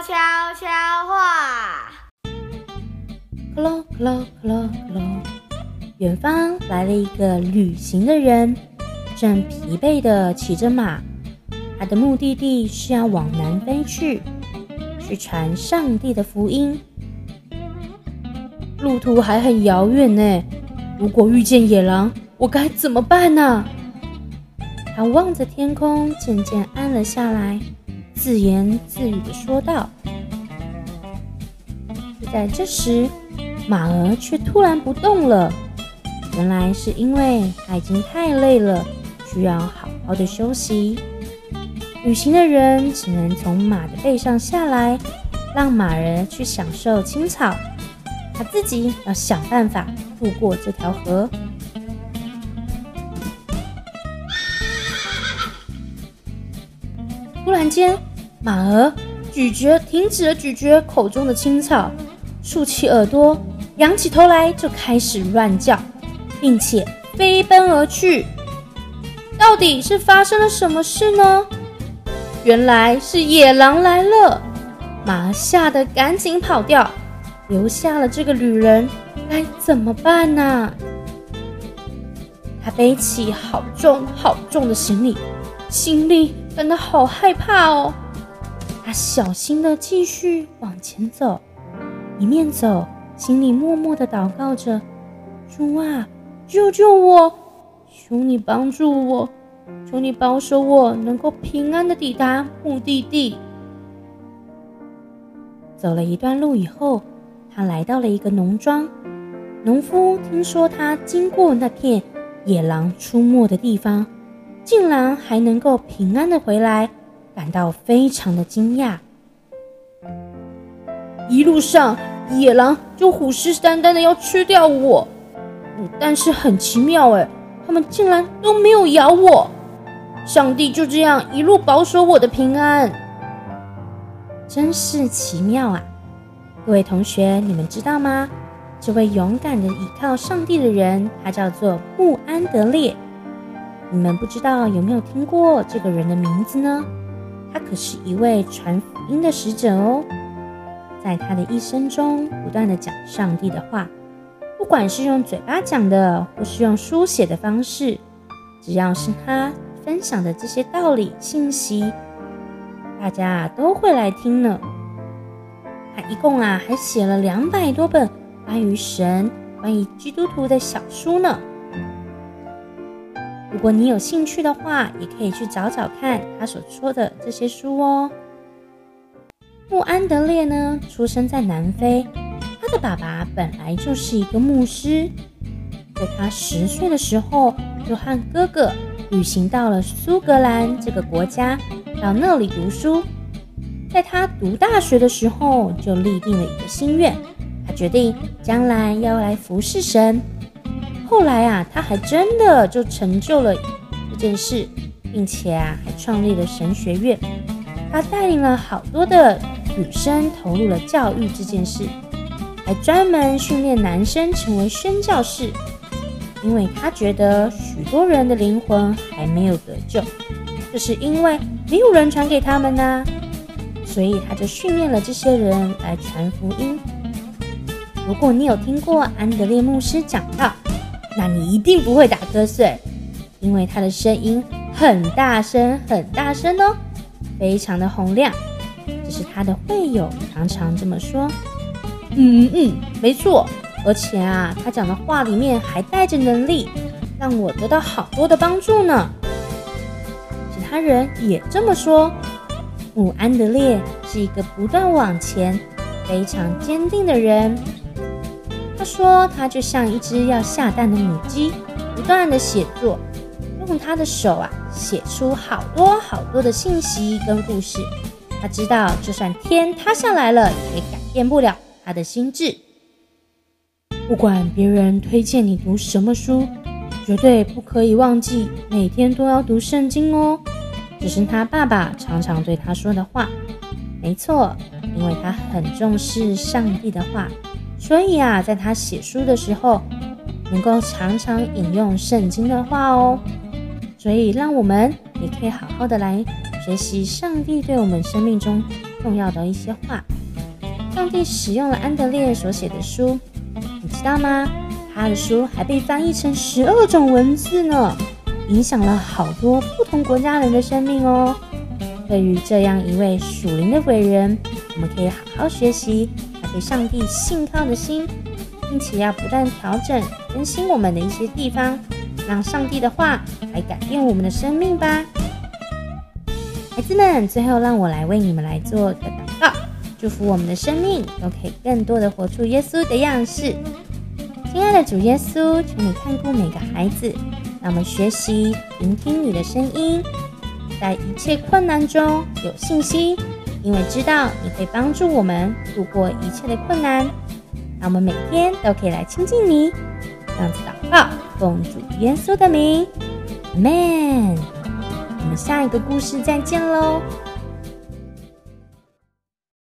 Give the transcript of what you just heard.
悄悄话。喽喽喽喽，远方来了一个旅行的人，正疲惫地骑着马。他的目的地是要往南飞去，去传上帝的福音。路途还很遥远呢，如果遇见野狼，我该怎么办呢？他望着天空，渐渐暗了下来，自言自语地说道。就在这时，马儿却突然不动了，原来是因为他已经太累了，需要好好的休息。旅行的人只能从马的背上下来，让马儿去享受青草，他自己要想办法渡过这条河。突然间，马儿咀嚼停止了咀嚼口中的青草，竖起耳朵，仰起头来就开始乱叫，并且飞奔而去。到底是发生了什么事呢？原来是野狼来了，马儿吓得赶紧跑掉，留下了这个女人，该怎么办呢？他背起好重好重的行李，心里感到好害怕哦。他小心的继续往前走，一面走，心里默默的祷告着：“主啊，救救我！求你帮助我！”求你保守我，能够平安的抵达目的地。走了一段路以后，他来到了一个农庄。农夫听说他经过那片野狼出没的地方，竟然还能够平安的回来，感到非常的惊讶。一路上，野狼就虎视眈眈的要吃掉我，但是很奇妙诶，他们竟然都没有咬我。上帝就这样一路保守我的平安，真是奇妙啊！各位同学，你们知道吗？这位勇敢的倚靠上帝的人，他叫做穆安德烈。你们不知道有没有听过这个人的名字呢？他可是一位传福音的使者哦，在他的一生中，不断的讲上帝的话，不管是用嘴巴讲的，或是用书写的方式，只要是他。分享的这些道理信息，大家都会来听呢。他一共啊还写了两百多本关于神、关于基督徒的小书呢。如果你有兴趣的话，也可以去找找看他所说的这些书哦。穆安德烈呢，出生在南非，他的爸爸本来就是一个牧师，在他十岁的时候，就和哥哥。旅行到了苏格兰这个国家，到那里读书。在他读大学的时候，就立定了一个心愿，他决定将来要来服侍神。后来啊，他还真的就成就了这件事，并且啊，还创立了神学院。他带领了好多的女生投入了教育这件事，还专门训练男生成为宣教士。因为他觉得许多人的灵魂还没有得救，这是因为没有人传给他们呢，所以他就训练了这些人来传福音。如果你有听过安德烈牧师讲到，那你一定不会打瞌睡，因为他的声音很大声，很大声哦，非常的洪亮。这是他的会友常常这么说。嗯嗯，没错。而且啊，他讲的话里面还带着能力，让我得到好多的帮助呢。其他人也这么说。穆安德烈是一个不断往前、非常坚定的人。他说，他就像一只要下蛋的母鸡，不断的写作，用他的手啊写出好多好多的信息跟故事。他知道，就算天塌下来了，也改变不了他的心智。不管别人推荐你读什么书，绝对不可以忘记每天都要读圣经哦。这是他爸爸常常对他说的话。没错，因为他很重视上帝的话，所以啊，在他写书的时候，能够常常引用圣经的话哦。所以，让我们也可以好好的来学习上帝对我们生命中重要的一些话。上帝使用了安德烈所写的书，你知道吗？他的书还被翻译成十二种文字呢，影响了好多不同国家人的生命哦。对于这样一位属灵的伟人，我们可以好好学习给上帝信靠的心，并且要不断调整、更新我们的一些地方，让上帝的话来改变我们的生命吧。孩子们，最后让我来为你们来做个祷告。祝福我们的生命都可以更多的活出耶稣的样式。亲爱的主耶稣，请你看顾每个孩子，让我们学习聆听你的声音，在一切困难中有信心，因为知道你会帮助我们度过一切的困难。那我们每天都可以来亲近你。这样子祷告，奉主耶稣的名，，Man，。我们下一个故事再见喽。